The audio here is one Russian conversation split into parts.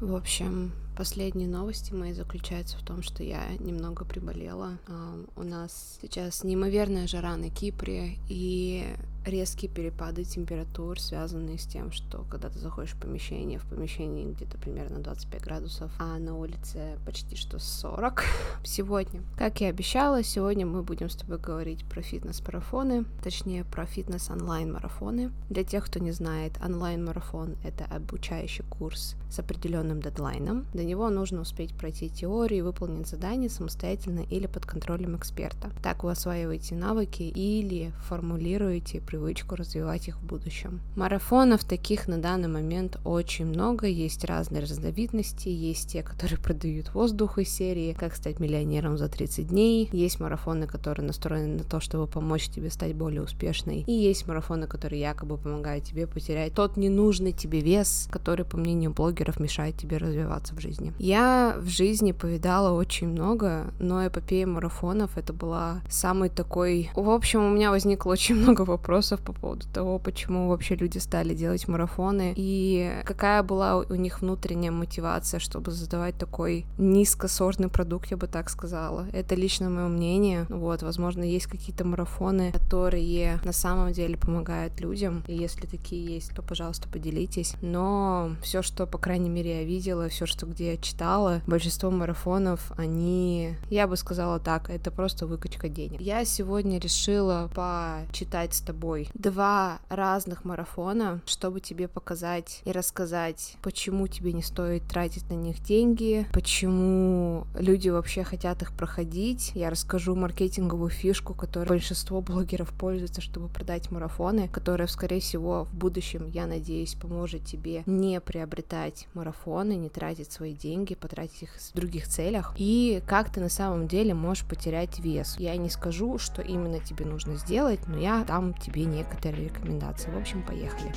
В общем, Последние новости мои заключаются в том, что я немного приболела. У нас сейчас неимоверная жара на Кипре, и резкие перепады температур, связанные с тем, что когда ты заходишь в помещение, в помещении где-то примерно 25 градусов, а на улице почти что 40 сегодня. Как и обещала, сегодня мы будем с тобой говорить про фитнес-марафоны, точнее про фитнес-онлайн-марафоны. Для тех, кто не знает, онлайн-марафон — это обучающий курс с определенным дедлайном. До него нужно успеть пройти теорию и выполнить задание самостоятельно или под контролем эксперта. Так вы осваиваете навыки или формулируете привычку развивать их в будущем. Марафонов таких на данный момент очень много, есть разные разновидности, есть те, которые продают воздух из серии «Как стать миллионером за 30 дней», есть марафоны, которые настроены на то, чтобы помочь тебе стать более успешной, и есть марафоны, которые якобы помогают тебе потерять тот ненужный тебе вес, который, по мнению блогеров, мешает тебе развиваться в жизни. Я в жизни повидала очень много, но эпопея марафонов это была самый такой... В общем, у меня возникло очень много вопросов вопросов по поводу того, почему вообще люди стали делать марафоны и какая была у них внутренняя мотивация, чтобы задавать такой низкосортный продукт, я бы так сказала. Это лично мое мнение. Вот, возможно, есть какие-то марафоны, которые на самом деле помогают людям, и если такие есть, то, пожалуйста, поделитесь. Но все, что, по крайней мере, я видела, все, что где я читала, большинство марафонов, они, я бы сказала так, это просто выкачка денег. Я сегодня решила почитать с тобой собой два разных марафона, чтобы тебе показать и рассказать, почему тебе не стоит тратить на них деньги, почему люди вообще хотят их проходить. Я расскажу маркетинговую фишку, которой большинство блогеров пользуются, чтобы продать марафоны, которая, скорее всего, в будущем, я надеюсь, поможет тебе не приобретать марафоны, не тратить свои деньги, потратить их в других целях, и как ты на самом деле можешь потерять вес. Я не скажу, что именно тебе нужно сделать, но я дам тебе некоторые рекомендации. В общем, поехали.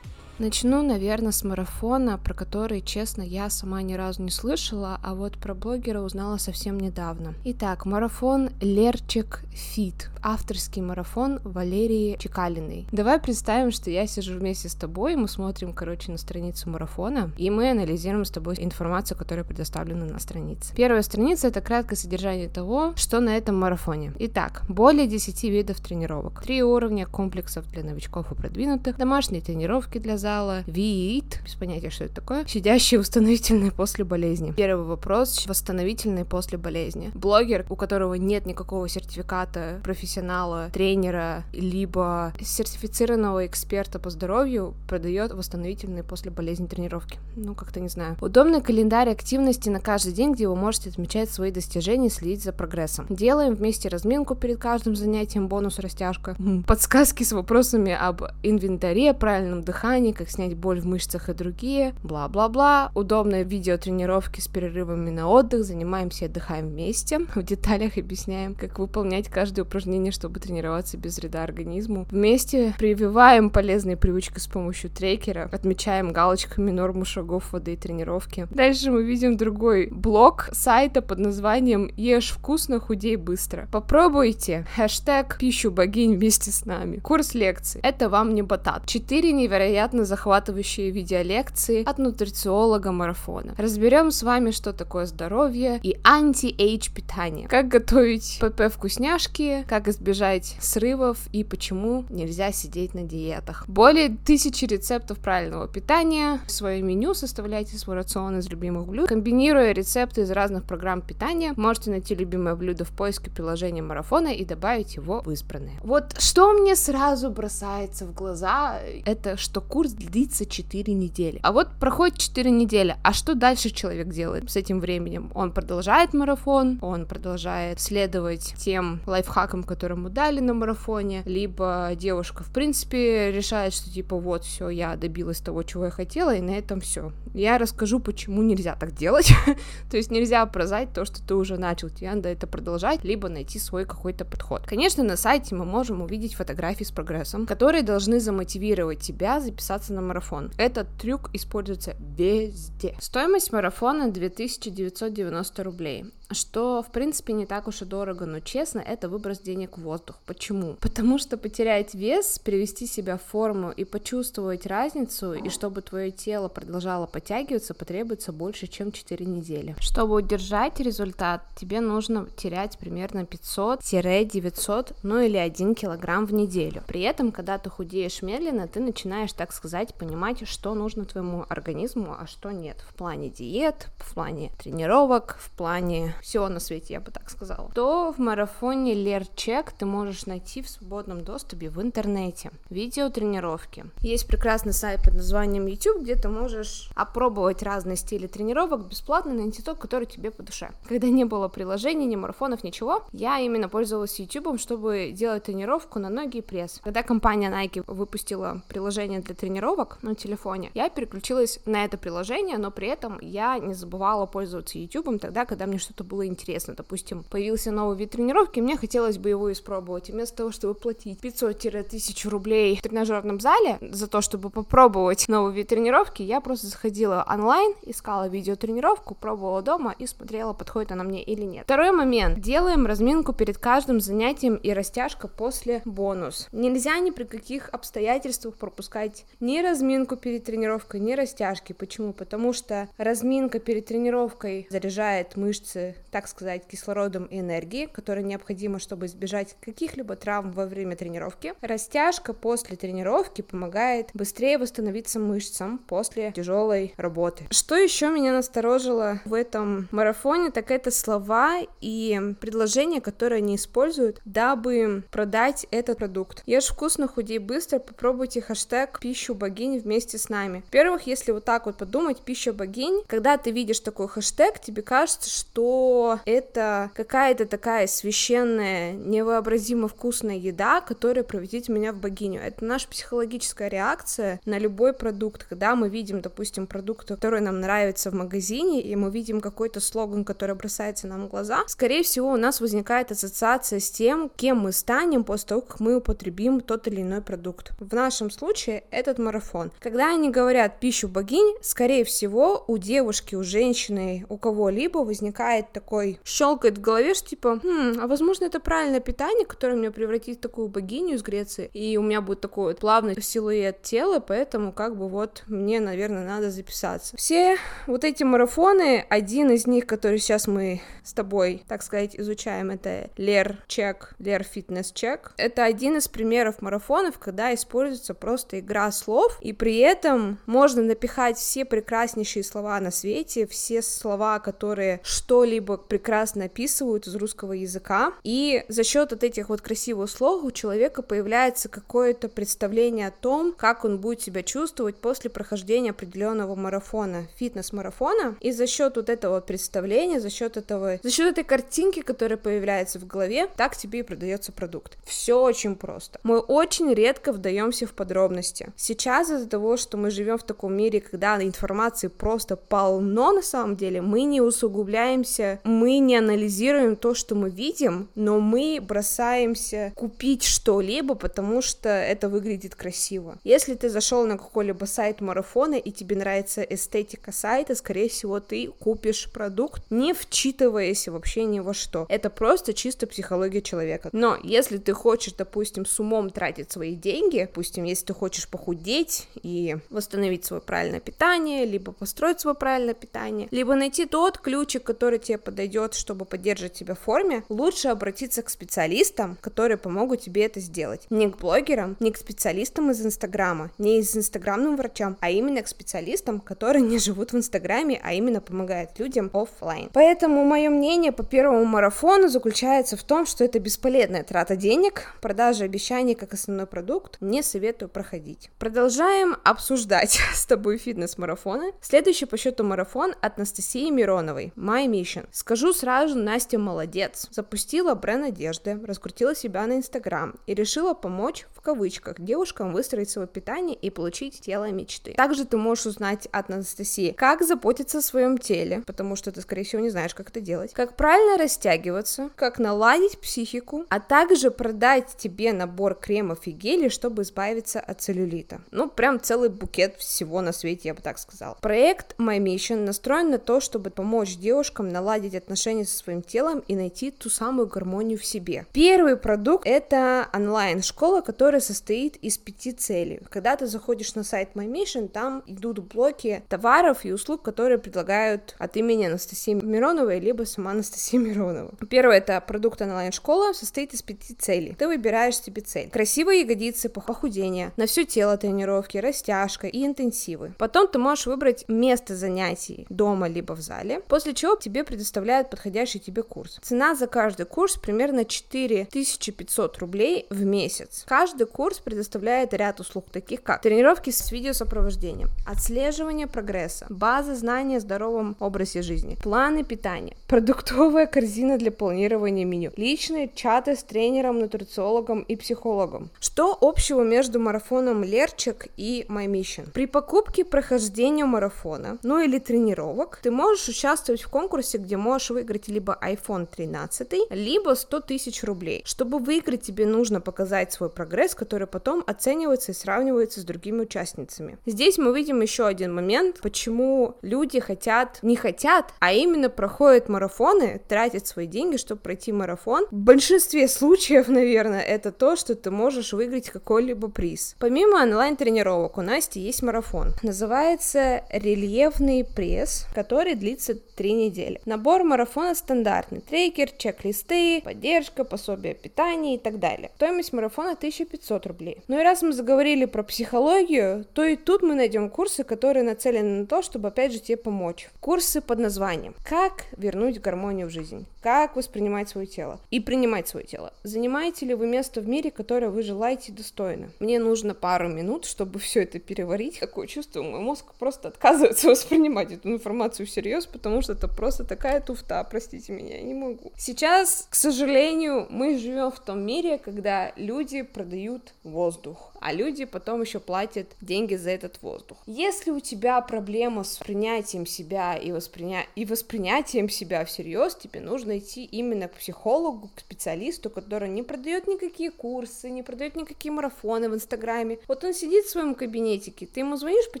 Начну, наверное, с марафона, про который, честно, я сама ни разу не слышала, а вот про блогера узнала совсем недавно. Итак, марафон Лерчик Фит, авторский марафон Валерии Чекалиной. Давай представим, что я сижу вместе с тобой, мы смотрим, короче, на страницу марафона, и мы анализируем с тобой информацию, которая предоставлена на странице. Первая страница — это краткое содержание того, что на этом марафоне. Итак, более 10 видов тренировок, три уровня комплексов для новичков и продвинутых, домашние тренировки для зала, ВИИТ, без понятия, что это такое, сидящие восстановительные после болезни. Первый вопрос, восстановительные после болезни. Блогер, у которого нет никакого сертификата профессионала, тренера, либо сертифицированного эксперта по здоровью, продает восстановительные после болезни тренировки. Ну, как-то не знаю. Удобный календарь активности на каждый день, где вы можете отмечать свои достижения и следить за прогрессом. Делаем вместе разминку перед каждым занятием, бонус растяжка. Подсказки с вопросами об инвентаре, правильном дыхании, как снять боль в мышцах и другие, бла-бла-бла. Удобные видеотренировки с перерывами на отдых, занимаемся и отдыхаем вместе. В деталях объясняем, как выполнять каждое упражнение, чтобы тренироваться без вреда организму. Вместе прививаем полезные привычки с помощью трекера, отмечаем галочками норму шагов воды и тренировки. Дальше мы видим другой блок сайта под названием «Ешь вкусно, худей быстро». Попробуйте. Хэштег «Пищу богинь вместе с нами». Курс лекций. Это вам не батат. Четыре невероятно захватывающие видеолекции от нутрициолога марафона. Разберем с вами, что такое здоровье и anti-age питание. Как готовить ПП вкусняшки, как избежать срывов и почему нельзя сидеть на диетах. Более тысячи рецептов правильного питания. Свое меню составляйте свой рацион из любимых блюд. Комбинируя рецепты из разных программ питания, можете найти любимое блюдо в поиске приложения марафона и добавить его в избранное. Вот что мне сразу бросается в глаза, это что курс длится 4 недели. А вот проходит 4 недели, а что дальше человек делает с этим временем? Он продолжает марафон, он продолжает следовать тем лайфхакам, которые ему дали на марафоне, либо девушка, в принципе, решает, что типа вот, все, я добилась того, чего я хотела, и на этом все. Я расскажу, почему нельзя так делать. то есть нельзя прозать то, что ты уже начал, тебе надо это продолжать, либо найти свой какой-то подход. Конечно, на сайте мы можем увидеть фотографии с прогрессом, которые должны замотивировать тебя записаться записаться на марафон. Этот трюк используется везде. Стоимость марафона 2990 рублей. Что, в принципе, не так уж и дорого, но, честно, это выброс денег в воздух. Почему? Потому что потерять вес, привести себя в форму и почувствовать разницу, и чтобы твое тело продолжало подтягиваться, потребуется больше, чем 4 недели. Чтобы удержать результат, тебе нужно терять примерно 500-900, ну или 1 килограмм в неделю. При этом, когда ты худеешь медленно, ты начинаешь, так сказать, понимать, что нужно твоему организму, а что нет. В плане диет, в плане тренировок, в плане всего на свете, я бы так сказала. То в марафоне Лерчек ты можешь найти в свободном доступе в интернете. Видео тренировки. Есть прекрасный сайт под названием YouTube, где ты можешь опробовать разные стили тренировок бесплатно, найти тот, который тебе по душе. Когда не было приложений, ни марафонов, ничего, я именно пользовалась YouTube, чтобы делать тренировку на ноги и пресс. Когда компания Nike выпустила приложение для тренировок на телефоне, я переключилась на это приложение, но при этом я не забывала пользоваться YouTube тогда, когда мне что-то было интересно. Допустим, появился новый вид тренировки, мне хотелось бы его испробовать. И вместо того, чтобы платить 500-1000 рублей в тренажерном зале за то, чтобы попробовать новый вид тренировки, я просто заходила онлайн, искала видеотренировку, пробовала дома и смотрела, подходит она мне или нет. Второй момент. Делаем разминку перед каждым занятием и растяжка после бонус. Нельзя ни при каких обстоятельствах пропускать ни разминку перед тренировкой, ни растяжки. Почему? Потому что разминка перед тренировкой заряжает мышцы так сказать, кислородом и энергией, которая необходима, чтобы избежать каких-либо травм во время тренировки. Растяжка после тренировки помогает быстрее восстановиться мышцам после тяжелой работы. Что еще меня насторожило в этом марафоне, так это слова и предложения, которые они используют, дабы продать этот продукт. Ешь вкусно, худей быстро, попробуйте хэштег пищу богинь вместе с нами. Во-первых, если вот так вот подумать, пища богинь, когда ты видишь такой хэштег, тебе кажется, что это какая-то такая священная, невообразимо вкусная еда, которая превратит меня в богиню. Это наша психологическая реакция на любой продукт. Когда мы видим, допустим, продукт, который нам нравится в магазине, и мы видим какой-то слоган, который бросается нам в глаза, скорее всего, у нас возникает ассоциация с тем, кем мы станем после того, как мы употребим тот или иной продукт. В нашем случае этот марафон. Когда они говорят пищу богинь, скорее всего, у девушки, у женщины, у кого-либо возникает такой щелкает в голове, что типа, хм, а возможно это правильное питание, которое меня превратит в такую богиню из Греции, и у меня будет такой вот плавный силуэт тела, поэтому как бы вот мне, наверное, надо записаться. Все вот эти марафоны, один из них, который сейчас мы с тобой, так сказать, изучаем, это Лер Чек, Лер Фитнес Чек. Это один из примеров марафонов, когда используется просто игра слов, и при этом можно напихать все прекраснейшие слова на свете, все слова, которые что-либо прекрасно описывают из русского языка, и за счет вот этих вот красивых слов у человека появляется какое-то представление о том, как он будет себя чувствовать после прохождения определенного марафона, фитнес-марафона, и за счет вот этого представления, за счет этого, за счет этой картинки, которая появляется в голове, так тебе и продается продукт. Все очень просто. Мы очень редко вдаемся в подробности. Сейчас из-за того, что мы живем в таком мире, когда информации просто полно на самом деле, мы не усугубляемся мы не анализируем то, что мы видим, но мы бросаемся купить что-либо, потому что это выглядит красиво. Если ты зашел на какой-либо сайт марафона и тебе нравится эстетика сайта, скорее всего, ты купишь продукт, не вчитываясь вообще ни во что. Это просто чисто психология человека. Но если ты хочешь, допустим, с умом тратить свои деньги, допустим, если ты хочешь похудеть и восстановить свое правильное питание, либо построить свое правильное питание, либо найти тот ключик, который тебе подойдет подойдет, чтобы поддерживать тебя в форме, лучше обратиться к специалистам, которые помогут тебе это сделать. Не к блогерам, не к специалистам из Инстаграма, не из инстаграмным врачам, а именно к специалистам, которые не живут в Инстаграме, а именно помогают людям офлайн. Поэтому мое мнение по первому марафону заключается в том, что это бесполезная трата денег, продажа обещаний как основной продукт, не советую проходить. Продолжаем обсуждать с тобой фитнес-марафоны. Следующий по счету марафон от Анастасии Мироновой, My Mission. Скажу сразу, Настя молодец. Запустила бренд одежды, раскрутила себя на Инстаграм и решила помочь, в кавычках, девушкам выстроить свое питание и получить тело мечты. Также ты можешь узнать от Анастасии, как заботиться о своем теле, потому что ты, скорее всего, не знаешь, как это делать, как правильно растягиваться, как наладить психику, а также продать тебе набор кремов и гелей, чтобы избавиться от целлюлита. Ну, прям целый букет всего на свете, я бы так сказала. Проект My Mission настроен на то, чтобы помочь девушкам наладить отношения со своим телом и найти ту самую гармонию в себе. Первый продукт — это онлайн-школа, которая состоит из пяти целей. Когда ты заходишь на сайт My Mission, там идут блоки товаров и услуг, которые предлагают от имени Анастасии Мироновой, либо сама Анастасия Миронова. Первое — это продукт онлайн-школа, состоит из пяти целей. Ты выбираешь себе цель. Красивые ягодицы, похудение, на все тело тренировки, растяжка и интенсивы. Потом ты можешь выбрать место занятий дома либо в зале, после чего тебе предоставляют подходящий тебе курс. Цена за каждый курс примерно 4500 рублей в месяц. Каждый курс предоставляет ряд услуг, таких как тренировки с видеосопровождением, отслеживание прогресса, база знаний о здоровом образе жизни, планы питания, продуктовая корзина для планирования меню, личные чаты с тренером, нутрициологом и психологом. Что общего между марафоном Лерчик и My Mission? При покупке прохождения марафона, ну или тренировок, ты можешь участвовать в конкурсе, где можешь выиграть либо iPhone 13, либо 100 тысяч рублей. Чтобы выиграть, тебе нужно показать свой прогресс, который потом оценивается и сравнивается с другими участницами. Здесь мы видим еще один момент, почему люди хотят, не хотят, а именно проходят марафоны, тратят свои деньги, чтобы пройти марафон. В большинстве случаев, наверное, это то, что ты можешь выиграть какой-либо приз. Помимо онлайн-тренировок у Насти есть марафон. Называется «Рельефный пресс», который длится три недели. Набор марафона стандартный. Трекер, чек-листы, поддержка, пособие питания и так далее. Стоимость марафона 1500 рублей. Ну и раз мы заговорили про психологию, то и тут мы найдем курсы, которые нацелены на то, чтобы опять же тебе помочь. Курсы под названием «Как вернуть гармонию в жизнь», «Как воспринимать свое тело» и «Принимать свое тело». Занимаете ли вы место в мире, которое вы желаете достойно? Мне нужно пару минут, чтобы все это переварить. Какое чувство? Мой мозг просто отказывается воспринимать эту информацию всерьез, потому что это просто такая туфта, простите меня, я не могу. Сейчас, к сожалению, мы живем в том мире, когда люди продают воздух, а люди потом еще платят деньги за этот воздух. Если у тебя проблема с принятием себя и, восприня... и воспринятием себя всерьез, тебе нужно идти именно к психологу, к специалисту, который не продает никакие курсы, не продает никакие марафоны в Инстаграме. Вот он сидит в своем кабинетике, ты ему звонишь по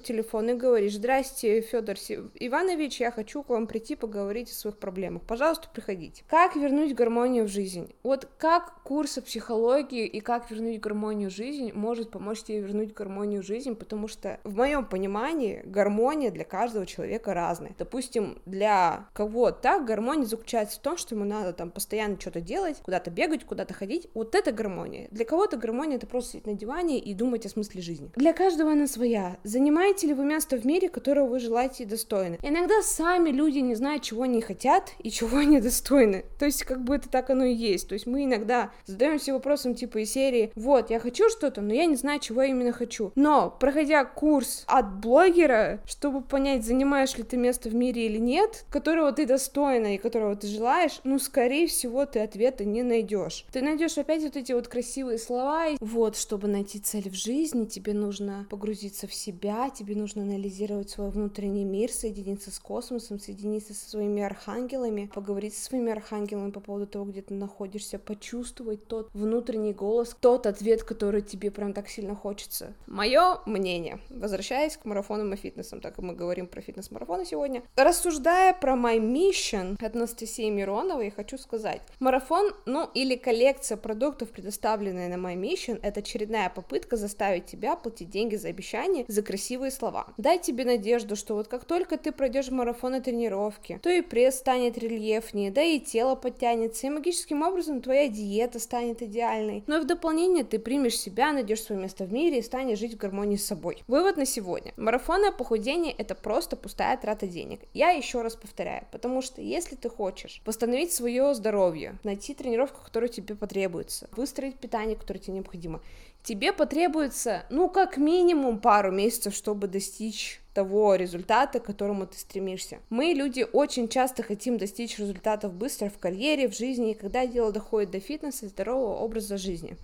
телефону и говоришь, здрасте, Федор Иванович, я хочу к вам прийти поговорить о своих проблемах. Пожалуйста, приходите. Как вернуть гармонию в жизнь? Вот как курсы психологии и как вернуть гармонию в жизнь может помочь тебе вернуть гармонию в жизнь, потому что в моем понимании гармония для каждого человека разная. Допустим, для кого-то гармония заключается в том, что ему надо там постоянно что-то делать, куда-то бегать, куда-то ходить. Вот это гармония. Для кого-то гармония это просто сидеть на диване и думать о смысле жизни. Для каждого она своя. Занимаете ли вы место в мире, которого вы желаете и достойны? Иногда сами люди не знают, чего они хотят и чего они достойны. То есть, как бы это так оно и есть. То есть мы иногда задаемся вопросом типа из серии, вот, я хочу что-то, но я не знаю, чего я именно хочу. Но, проходя курс от блогера, чтобы понять, занимаешь ли ты место в мире или нет, которого ты достойна и которого ты желаешь, ну, скорее всего, ты ответа не найдешь. Ты найдешь опять вот эти вот красивые слова. Вот, чтобы найти цель в жизни, тебе нужно погрузиться в себя, тебе нужно анализировать свой внутренний мир, соединиться с космосом, соединиться со своими архангелами, поговорить со своими архангелами по поводу того, где ты находишься, почувствовать тот внутренний голос, тот ответ, который тебе прям так сильно хочется. Мое мнение, возвращаясь к марафонам и фитнесам, так как мы говорим про фитнес-марафоны сегодня, рассуждая про My Mission от Анастасии Мироновой, хочу сказать, марафон, ну или коллекция продуктов, предоставленная на My Mission, это очередная попытка заставить тебя платить деньги за обещания, за красивые слова. Дай тебе надежду, что вот как только ты пройдешь марафон и тренировки, то и пресс станет рельефнее, да и тело подтянется, и магическим образом твоя диета станет идеальной. Но и в дополнение ты примешь себя, найдешь свое место в мире и станешь жить в гармонии с собой. Вывод на сегодня. Марафонное похудение это просто пустая трата денег. Я еще раз повторяю, потому что если ты хочешь восстановить свое здоровье, найти тренировку, которая тебе потребуется, выстроить питание, которое тебе необходимо, тебе потребуется, ну, как минимум пару месяцев, чтобы достичь того результата, к которому ты стремишься. Мы, люди, очень часто хотим достичь результатов быстро в карьере, в жизни, и когда дело доходит до фитнеса и здорового образа жизни.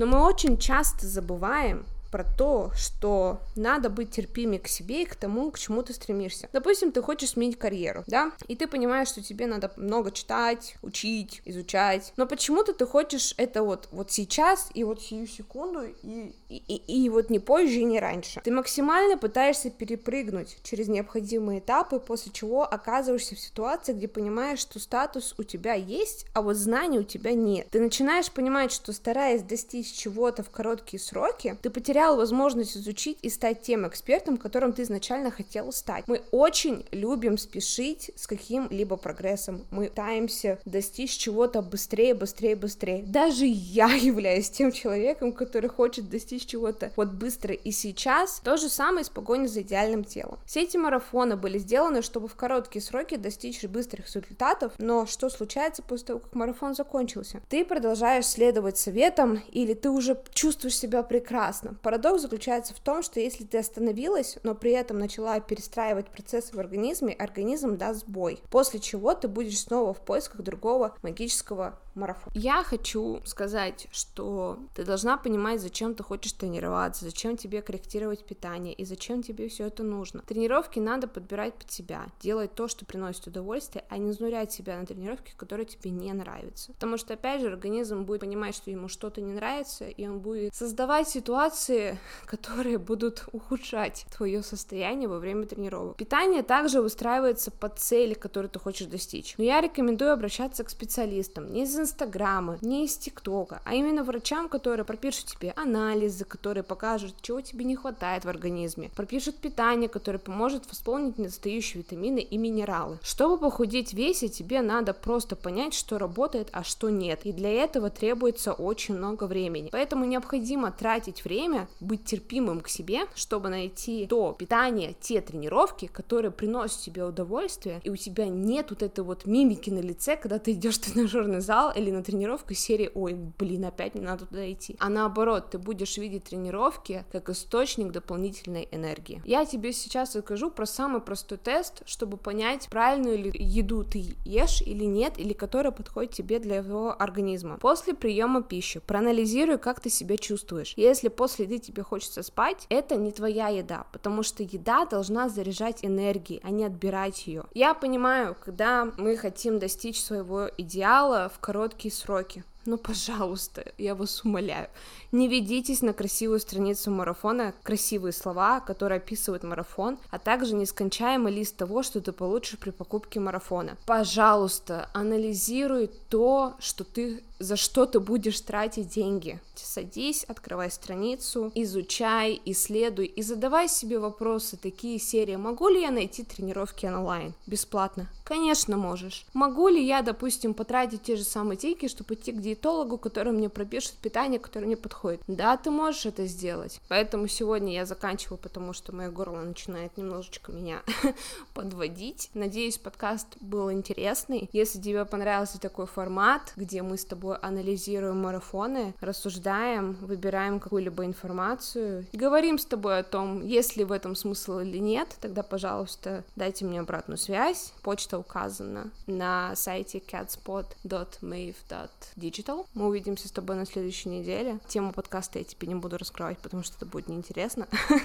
Но мы очень часто забываем про то, что надо быть терпимее к себе и к тому, к чему ты стремишься. Допустим, ты хочешь сменить карьеру, да, и ты понимаешь, что тебе надо много читать, учить, изучать, но почему-то ты хочешь это вот, вот сейчас и вот сию секунду и, и, и, и вот не позже и не раньше. Ты максимально пытаешься перепрыгнуть через необходимые этапы, после чего оказываешься в ситуации, где понимаешь, что статус у тебя есть, а вот знаний у тебя нет. Ты начинаешь понимать, что стараясь достичь чего-то в короткие сроки, ты потерял возможность изучить и стать тем экспертом, которым ты изначально хотел стать. Мы очень любим спешить с каким-либо прогрессом. Мы пытаемся достичь чего-то быстрее, быстрее, быстрее. Даже я являюсь тем человеком, который хочет достичь чего-то вот быстро и сейчас. То же самое с погоней за идеальным телом. Все эти марафоны были сделаны, чтобы в короткие сроки достичь быстрых результатов, но что случается после того, как марафон закончился? Ты продолжаешь следовать советам или ты уже чувствуешь себя прекрасно. Парадокс заключается в том, что если ты остановилась, но при этом начала перестраивать процессы в организме, организм даст сбой, после чего ты будешь снова в поисках другого магического марафон. Я хочу сказать, что ты должна понимать, зачем ты хочешь тренироваться, зачем тебе корректировать питание и зачем тебе все это нужно. Тренировки надо подбирать под себя, делать то, что приносит удовольствие, а не изнурять себя на тренировки, которые тебе не нравятся. Потому что, опять же, организм будет понимать, что ему что-то не нравится, и он будет создавать ситуации, которые будут ухудшать твое состояние во время тренировок. Питание также выстраивается под цели, которые ты хочешь достичь. Но я рекомендую обращаться к специалистам, не из Инстаграма, не из ТикТока, а именно врачам, которые пропишут тебе анализы, которые покажут, чего тебе не хватает в организме, пропишут питание, которое поможет восполнить недостающие витамины и минералы. Чтобы похудеть в весе, тебе надо просто понять, что работает, а что нет. И для этого требуется очень много времени. Поэтому необходимо тратить время, быть терпимым к себе, чтобы найти то питание, те тренировки, которые приносят тебе удовольствие, и у тебя нет вот этой вот мимики на лице, когда ты идешь в тренажерный зал или на тренировку серии «Ой, блин, опять мне надо туда идти». А наоборот, ты будешь видеть тренировки как источник дополнительной энергии. Я тебе сейчас расскажу про самый простой тест, чтобы понять, правильную ли еду ты ешь или нет, или которая подходит тебе для его организма. После приема пищи проанализируй, как ты себя чувствуешь. Если после еды тебе хочется спать, это не твоя еда, потому что еда должна заряжать энергией, а не отбирать ее. Я понимаю, когда мы хотим достичь своего идеала в короткие сроки, ну, пожалуйста, я вас умоляю, не ведитесь на красивую страницу марафона, красивые слова, которые описывают марафон, а также нескончаемый лист того, что ты получишь при покупке марафона. Пожалуйста, анализируй то, что ты за что ты будешь тратить деньги. Садись, открывай страницу, изучай, исследуй и задавай себе вопросы такие серии. Могу ли я найти тренировки онлайн бесплатно? Конечно, можешь. Могу ли я, допустим, потратить те же самые деньги, чтобы идти к диетологу, который мне пропишет питание, которое мне подходит? Да, ты можешь это сделать. Поэтому сегодня я заканчиваю, потому что мое горло начинает немножечко меня подводить. Надеюсь, подкаст был интересный. Если тебе понравился такой формат, где мы с тобой анализируем марафоны, рассуждаем, выбираем какую-либо информацию, говорим с тобой о том, есть ли в этом смысл или нет, тогда, пожалуйста, дайте мне обратную связь. Почта указана на сайте catspot.mave.digital. Мы увидимся с тобой на следующей неделе. Тему подкаста я тебе не буду раскрывать, потому что это будет неинтересно.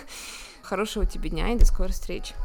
Хорошего тебе дня и до скорой встречи.